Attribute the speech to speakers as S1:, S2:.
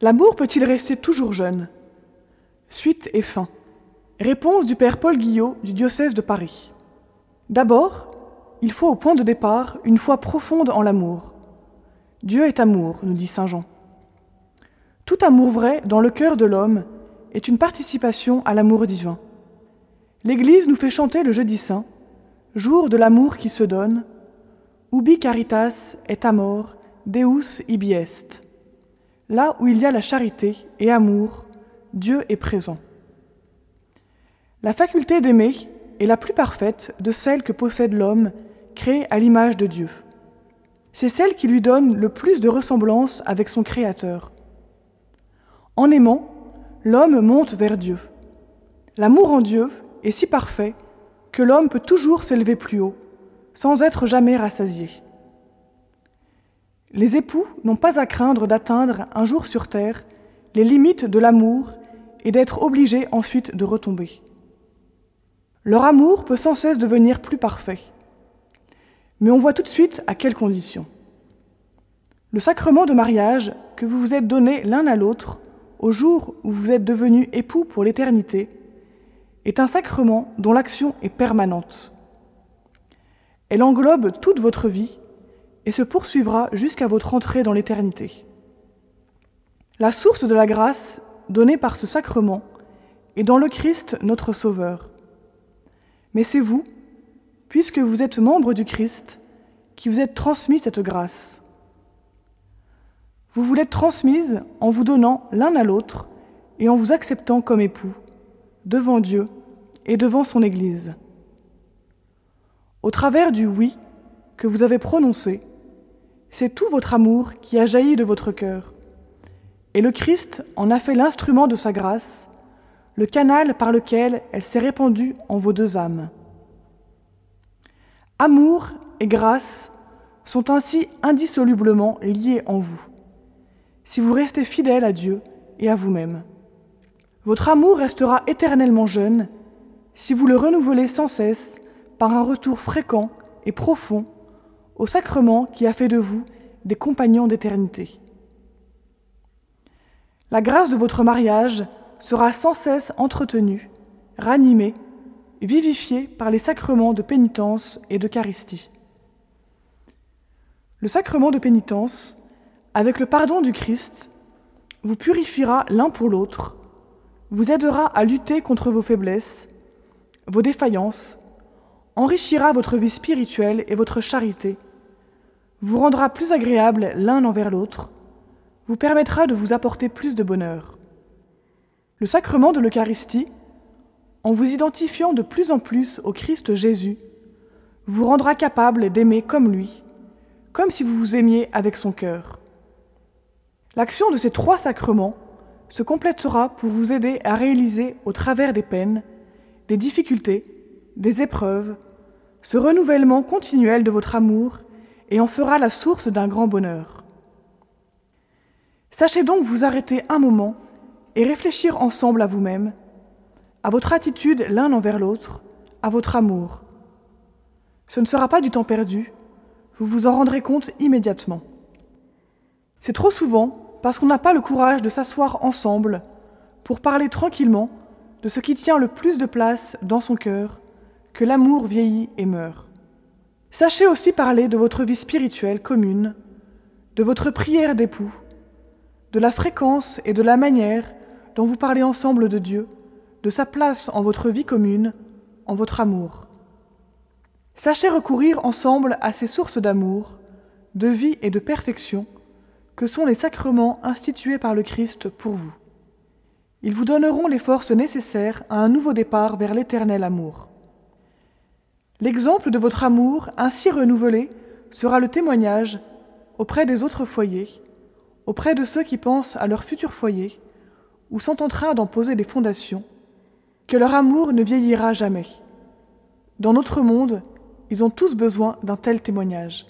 S1: L'amour peut-il rester toujours jeune? Suite et fin. Réponse du Père Paul Guillot du diocèse de Paris. D'abord, il faut au point de départ une foi profonde en l'amour. Dieu est amour, nous dit Saint Jean. Tout amour vrai dans le cœur de l'homme est une participation à l'amour divin. L'Église nous fait chanter le jeudi saint, jour de l'amour qui se donne, Ubi caritas et amor, Deus ibi est. Là où il y a la charité et amour, Dieu est présent. La faculté d'aimer est la plus parfaite de celles que possède l'homme, créé à l'image de Dieu. C'est celle qui lui donne le plus de ressemblance avec son Créateur. En aimant, l'homme monte vers Dieu. L'amour en Dieu est si parfait que l'homme peut toujours s'élever plus haut, sans être jamais rassasié. Les époux n'ont pas à craindre d'atteindre un jour sur terre les limites de l'amour et d'être obligés ensuite de retomber. Leur amour peut sans cesse devenir plus parfait. Mais on voit tout de suite à quelles conditions. Le sacrement de mariage que vous vous êtes donné l'un à l'autre au jour où vous êtes devenus époux pour l'éternité est un sacrement dont l'action est permanente. Elle englobe toute votre vie et se poursuivra jusqu'à votre entrée dans l'éternité. La source de la grâce donnée par ce sacrement est dans le Christ notre Sauveur. Mais c'est vous, puisque vous êtes membre du Christ, qui vous êtes transmis cette grâce. Vous vous l'êtes transmise en vous donnant l'un à l'autre et en vous acceptant comme époux, devant Dieu et devant son Église. Au travers du oui que vous avez prononcé, c'est tout votre amour qui a jailli de votre cœur. Et le Christ en a fait l'instrument de sa grâce, le canal par lequel elle s'est répandue en vos deux âmes. Amour et grâce sont ainsi indissolublement liés en vous, si vous restez fidèle à Dieu et à vous-même. Votre amour restera éternellement jeune si vous le renouvelez sans cesse par un retour fréquent et profond au sacrement qui a fait de vous des compagnons d'éternité. La grâce de votre mariage sera sans cesse entretenue, ranimée, vivifiée par les sacrements de pénitence et d'Eucharistie. Le sacrement de pénitence, avec le pardon du Christ, vous purifiera l'un pour l'autre, vous aidera à lutter contre vos faiblesses, vos défaillances, enrichira votre vie spirituelle et votre charité, vous rendra plus agréable l'un envers l'autre, vous permettra de vous apporter plus de bonheur. Le sacrement de l'Eucharistie, en vous identifiant de plus en plus au Christ Jésus, vous rendra capable d'aimer comme lui, comme si vous vous aimiez avec son cœur. L'action de ces trois sacrements se complétera pour vous aider à réaliser au travers des peines, des difficultés, des épreuves, ce renouvellement continuel de votre amour et en fera la source d'un grand bonheur. Sachez donc vous arrêter un moment et réfléchir ensemble à vous-même, à votre attitude l'un envers l'autre, à votre amour. Ce ne sera pas du temps perdu, vous vous en rendrez compte immédiatement. C'est trop souvent parce qu'on n'a pas le courage de s'asseoir ensemble pour parler tranquillement de ce qui tient le plus de place dans son cœur, que l'amour vieillit et meurt. Sachez aussi parler de votre vie spirituelle commune, de votre prière d'époux, de la fréquence et de la manière dont vous parlez ensemble de Dieu, de sa place en votre vie commune, en votre amour. Sachez recourir ensemble à ces sources d'amour, de vie et de perfection que sont les sacrements institués par le Christ pour vous. Ils vous donneront les forces nécessaires à un nouveau départ vers l'éternel amour. L'exemple de votre amour ainsi renouvelé sera le témoignage auprès des autres foyers, auprès de ceux qui pensent à leur futur foyer ou sont en train d'en poser des fondations, que leur amour ne vieillira jamais. Dans notre monde, ils ont tous besoin d'un tel témoignage.